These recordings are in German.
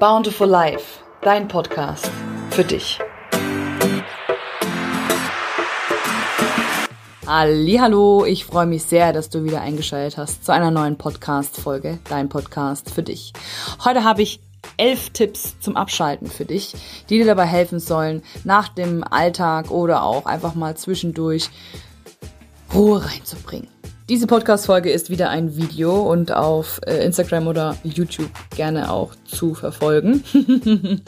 Bountiful Life, dein Podcast für dich. Hallo, ich freue mich sehr, dass du wieder eingeschaltet hast zu einer neuen Podcast-Folge, dein Podcast für dich. Heute habe ich elf Tipps zum Abschalten für dich, die dir dabei helfen sollen, nach dem Alltag oder auch einfach mal zwischendurch Ruhe reinzubringen. Diese Podcast-Folge ist wieder ein Video und auf äh, Instagram oder YouTube gerne auch zu verfolgen.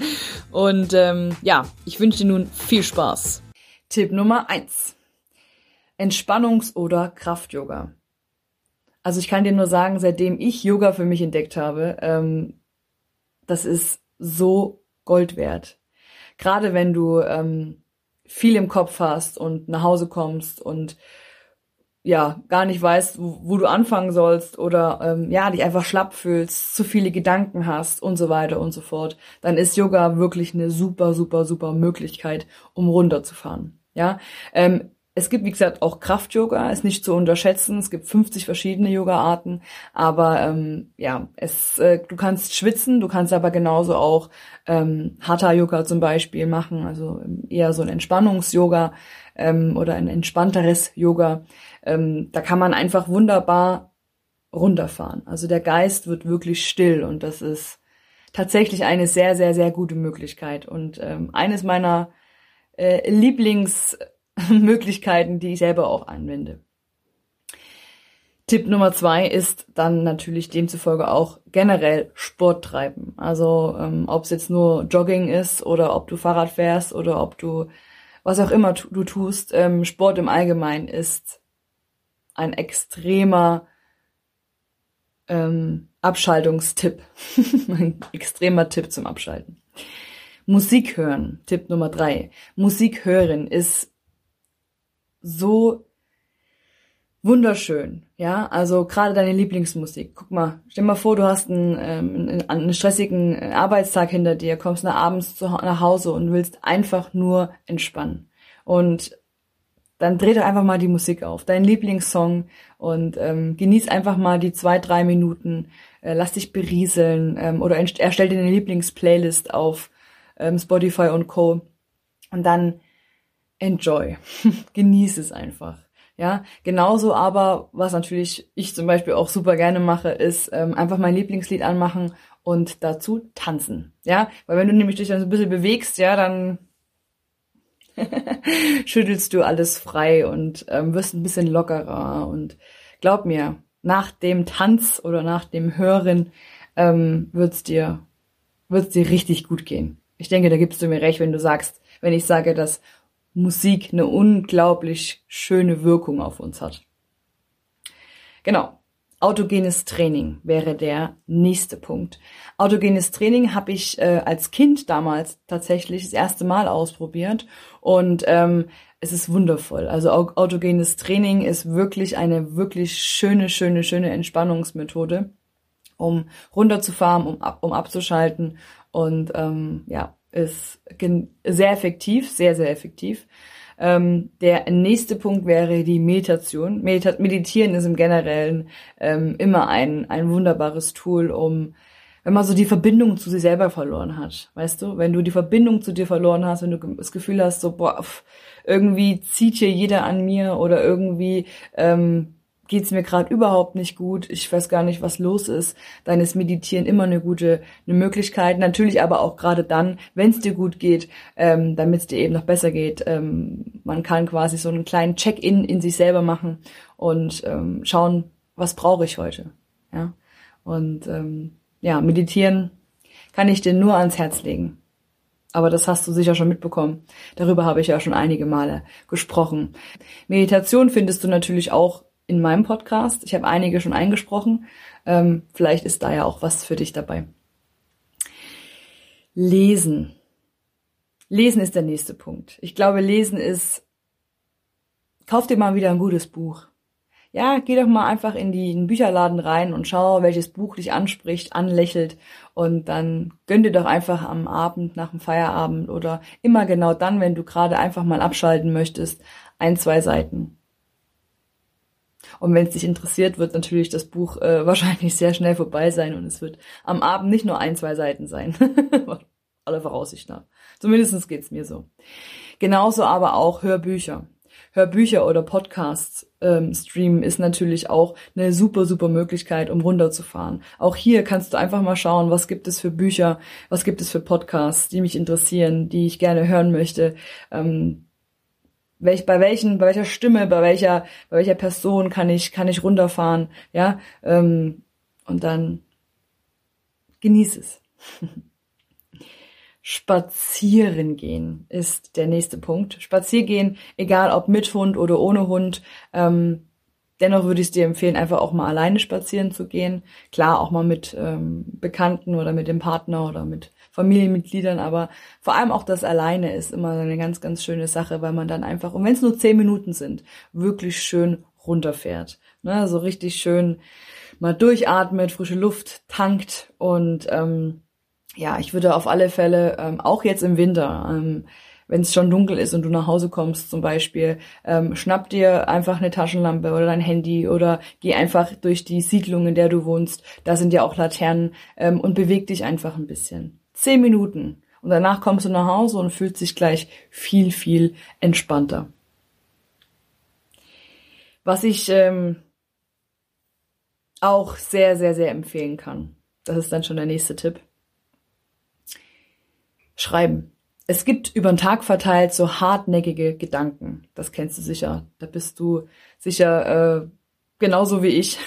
und ähm, ja, ich wünsche dir nun viel Spaß. Tipp Nummer eins: Entspannungs- oder Kraft-Yoga. Also ich kann dir nur sagen, seitdem ich Yoga für mich entdeckt habe, ähm, das ist so Gold wert. Gerade wenn du ähm, viel im Kopf hast und nach Hause kommst und ja, gar nicht weißt, wo, wo du anfangen sollst oder ähm, ja, dich einfach schlapp fühlst, zu viele Gedanken hast und so weiter und so fort, dann ist Yoga wirklich eine super, super, super Möglichkeit, um runterzufahren. Ja, ähm, es gibt, wie gesagt, auch Kraft-Yoga, ist nicht zu unterschätzen. Es gibt 50 verschiedene Yoga-Arten, aber ähm, ja, es, äh, du kannst schwitzen, du kannst aber genauso auch ähm, Hatha-Yoga zum Beispiel machen, also eher so ein Entspannungs-Yoga ähm, oder ein entspannteres Yoga. Ähm, da kann man einfach wunderbar runterfahren. Also der Geist wird wirklich still und das ist tatsächlich eine sehr, sehr, sehr gute Möglichkeit. Und ähm, eines meiner äh, Lieblingsmöglichkeiten, die ich selber auch anwende. Tipp Nummer zwei ist dann natürlich demzufolge auch generell Sport treiben. Also ähm, ob es jetzt nur Jogging ist oder ob du Fahrrad fährst oder ob du was auch immer du tust, ähm, Sport im Allgemeinen ist ein extremer ähm, Abschaltungstipp. ein extremer Tipp zum Abschalten. Musik hören, Tipp Nummer drei. Musik hören ist so wunderschön, ja, also gerade deine Lieblingsmusik. Guck mal, stell mal vor, du hast einen, ähm, einen stressigen Arbeitstag hinter dir, kommst nach abends zu, nach Hause und willst einfach nur entspannen. Und dann dreh doch einfach mal die Musik auf, deinen Lieblingssong und ähm, genieß einfach mal die zwei, drei Minuten, äh, lass dich berieseln ähm, oder erstell dir eine Lieblingsplaylist auf ähm, Spotify und Co. Und dann enjoy, genieß es einfach. Ja, genauso aber, was natürlich ich zum Beispiel auch super gerne mache, ist ähm, einfach mein Lieblingslied anmachen und dazu tanzen. Ja, weil wenn du nämlich dich dann so ein bisschen bewegst, ja, dann schüttelst du alles frei und ähm, wirst ein bisschen lockerer. Und glaub mir, nach dem Tanz oder nach dem Hören ähm, wird's dir wird's dir richtig gut gehen. Ich denke, da gibst du mir recht, wenn du sagst, wenn ich sage, dass Musik eine unglaublich schöne Wirkung auf uns hat. Genau. Autogenes Training wäre der nächste Punkt. Autogenes Training habe ich äh, als Kind damals tatsächlich das erste Mal ausprobiert und ähm, es ist wundervoll. Also autogenes Training ist wirklich eine wirklich schöne, schöne, schöne Entspannungsmethode, um runterzufahren, um, ab, um abzuschalten und ähm, ja, ist sehr effektiv, sehr, sehr effektiv. Ähm, der nächste Punkt wäre die Meditation. Medita Meditieren ist im Generellen ähm, immer ein, ein wunderbares Tool, um wenn man so die Verbindung zu sich selber verloren hat, weißt du, wenn du die Verbindung zu dir verloren hast, wenn du das Gefühl hast, so boah, irgendwie zieht hier jeder an mir oder irgendwie ähm, geht es mir gerade überhaupt nicht gut, ich weiß gar nicht, was los ist, dann ist Meditieren immer eine gute eine Möglichkeit. Natürlich aber auch gerade dann, wenn es dir gut geht, ähm, damit es dir eben noch besser geht. Ähm, man kann quasi so einen kleinen Check-in in sich selber machen und ähm, schauen, was brauche ich heute. Ja und ähm, ja, meditieren kann ich dir nur ans Herz legen. Aber das hast du sicher schon mitbekommen. Darüber habe ich ja schon einige Male gesprochen. Meditation findest du natürlich auch in meinem Podcast. Ich habe einige schon eingesprochen. Ähm, vielleicht ist da ja auch was für dich dabei. Lesen. Lesen ist der nächste Punkt. Ich glaube, Lesen ist, kauf dir mal wieder ein gutes Buch. Ja, geh doch mal einfach in, den Bücherladen rein und schau, welches Buch dich anspricht, anlächelt und dann gönn dir doch einfach am Abend, nach dem Feierabend oder immer genau dann, wenn du gerade einfach mal abschalten möchtest, ein, zwei Seiten Und wenn es dich interessiert, wird natürlich das Buch äh, wahrscheinlich sehr schnell vorbei sein und es wird am Abend nicht nur ein, zwei Seiten sein. Alle Voraussicht nach. Zumindest geht's mir so. Genauso aber auch Hörbücher. Hörbücher oder Podcasts ähm, streamen ist natürlich auch eine super, super Möglichkeit, um runterzufahren. Auch hier kannst du einfach mal schauen, was gibt es für Bücher, was gibt es für Podcasts, die mich interessieren, die ich gerne hören möchte. Ähm, welch, bei welchen, bei welcher Stimme, bei welcher, bei welcher Person kann ich, kann ich runterfahren, ja, ähm, und dann genieß es. Spazieren gehen ist der nächste Punkt. Spaziergehen, egal ob mit Hund oder ohne Hund. Ähm, dennoch würde ich es dir empfehlen, einfach auch mal alleine spazieren zu gehen. Klar, auch mal mit ähm, Bekannten oder mit dem Partner oder mit Familienmitgliedern, aber vor allem auch das alleine ist immer eine ganz, ganz schöne Sache, weil man dann einfach, und wenn es nur zehn Minuten sind, wirklich schön runterfährt. Ne? So richtig schön mal durchatmet, frische Luft tankt und ähm, ja, ich würde auf alle Fälle, ähm, auch jetzt im Winter, ähm, wenn es schon dunkel ist und du nach Hause kommst zum Beispiel, ähm, schnapp dir einfach eine Taschenlampe oder dein Handy oder geh einfach durch die Siedlung, in der du wohnst. Da sind ja auch Laternen ähm, und beweg dich einfach ein bisschen. Zehn Minuten. Und danach kommst du nach Hause und fühlst dich gleich viel, viel entspannter. Was ich ähm, auch sehr, sehr, sehr empfehlen kann. Das ist dann schon der nächste Tipp Schreiben. Es gibt über den Tag verteilt so hartnäckige Gedanken. Das kennst du sicher. Da bist du sicher äh, genauso wie ich.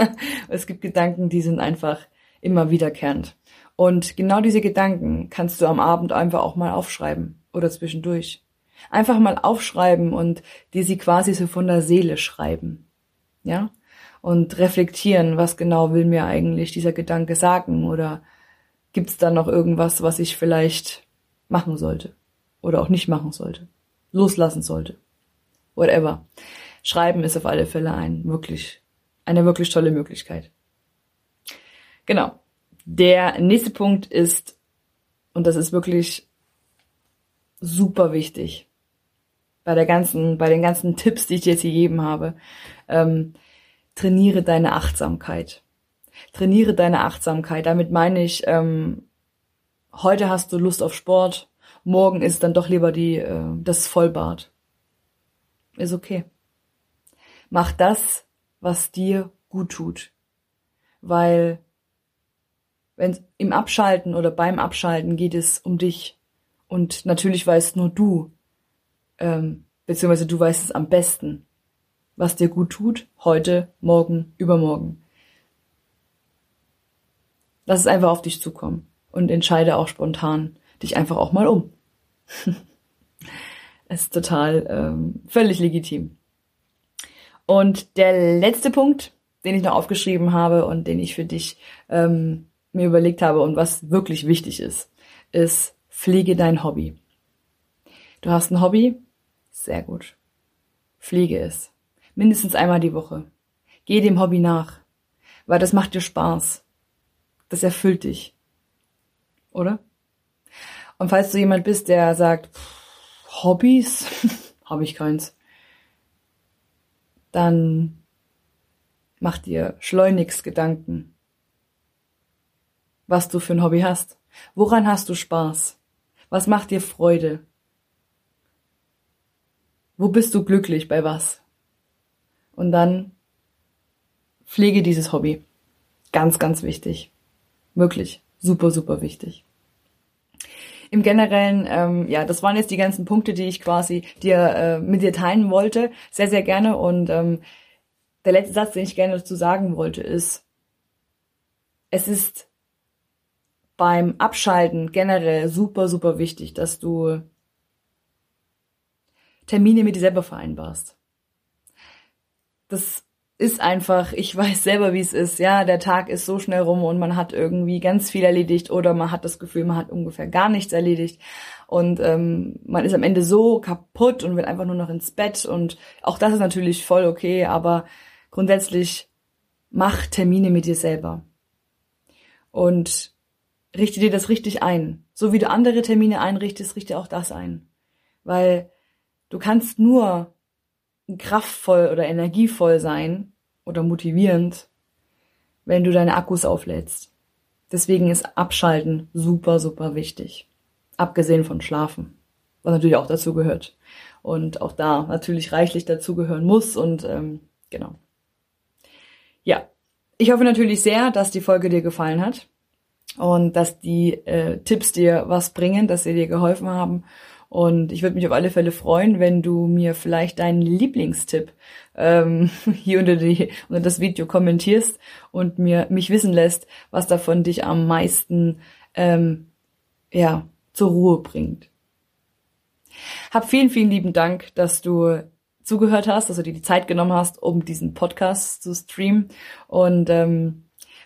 es gibt Gedanken, die sind einfach immer wiederkehrend. Und genau diese Gedanken kannst du am Abend einfach auch mal aufschreiben oder zwischendurch. Einfach mal aufschreiben und dir sie quasi so von der Seele schreiben. Ja? Und reflektieren, was genau will mir eigentlich dieser Gedanke sagen oder Gibt es da noch irgendwas, was ich vielleicht machen sollte oder auch nicht machen sollte, loslassen sollte, whatever. Schreiben ist auf alle Fälle ein wirklich eine wirklich tolle Möglichkeit. Genau. Der nächste Punkt ist und das ist wirklich super wichtig bei der ganzen, bei den ganzen Tipps, die ich dir jetzt gegeben habe. Ähm, trainiere deine Achtsamkeit trainiere deine Achtsamkeit. Damit meine ich, ähm, heute hast du Lust auf Sport, morgen ist dann doch lieber die, äh, das Vollbad. Ist okay. Mach das, was dir gut tut. Weil wenn im Abschalten oder beim Abschalten geht es um dich. Und natürlich weißt nur du, ähm, beziehungsweise du weißt es am besten, was dir gut tut, heute, morgen, übermorgen. Lass es einfach auf dich zukommen und entscheide auch spontan dich einfach auch mal um. ist total ähm, völlig legitim. Und der letzte Punkt, den ich noch aufgeschrieben habe und den ich für dich ähm, mir überlegt habe und was wirklich wichtig ist, ist pflege dein Hobby. Du hast ein Hobby? Sehr gut. Pflege es. Mindestens einmal die Woche. Geh dem Hobby nach, weil das macht dir Spaß. Das erfüllt dich. Oder? Und falls du jemand bist, der sagt, Hobbys, habe ich keins, dann mach dir schleunigst Gedanken, was du für ein Hobby hast. Woran hast du Spaß? Was macht dir Freude? Wo bist du glücklich bei was? Und dann pflege dieses Hobby. Ganz, ganz wichtig. Wirklich super, super wichtig. Im Generellen, ähm, ja, das waren jetzt die ganzen Punkte, die ich quasi dir äh, mit dir teilen wollte. Sehr, sehr gerne. Und ähm, der letzte Satz, den ich gerne dazu sagen wollte, ist, es ist beim Abschalten generell super, super wichtig, dass du Termine mit dir selber vereinbarst. Das ist einfach, ich weiß selber, wie es ist. Ja, der Tag ist so schnell rum und man hat irgendwie ganz viel erledigt oder man hat das Gefühl, man hat ungefähr gar nichts erledigt und ähm, man ist am Ende so kaputt und will einfach nur noch ins Bett und auch das ist natürlich voll okay, aber grundsätzlich mach Termine mit dir selber und richte dir das richtig ein. So wie du andere Termine einrichtest, richte auch das ein, weil du kannst nur kraftvoll oder energievoll sein oder motivierend, wenn du deine Akkus auflädst. Deswegen ist Abschalten super, super wichtig. Abgesehen von Schlafen, was natürlich auch dazu gehört. Und auch da natürlich reichlich dazugehören muss und ähm, genau. Ja, ich hoffe natürlich sehr, dass die Folge dir gefallen hat und dass die äh, Tipps dir was bringen, dass sie dir geholfen haben. Und ich würde mich auf alle Fälle freuen, wenn du mir vielleicht deinen Lieblingstipp ähm, hier unter, die, unter das Video kommentierst und mir mich wissen lässt, was davon dich am meisten ähm, ja zur Ruhe bringt. Hab vielen, vielen lieben Dank, dass du zugehört hast, dass du dir die Zeit genommen hast, um diesen Podcast zu streamen. Und ähm,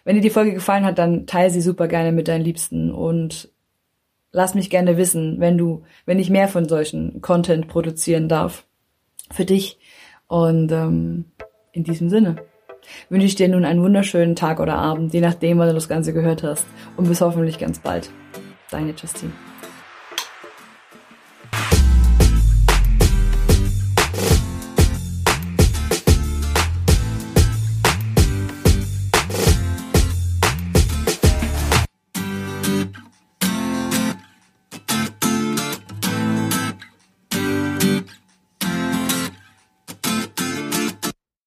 wenn dir die Folge gefallen hat, dann teile sie super gerne mit deinen Liebsten und lass mich gerne wissen, wenn du, wenn ich mehr von solchen Content produzieren darf für dich. Und ähm, in diesem Sinne wünsche ich dir nun einen wunderschönen Tag oder Abend, je nachdem, wann du das Ganze gehört hast. Und bis hoffentlich ganz bald. Deine Justine.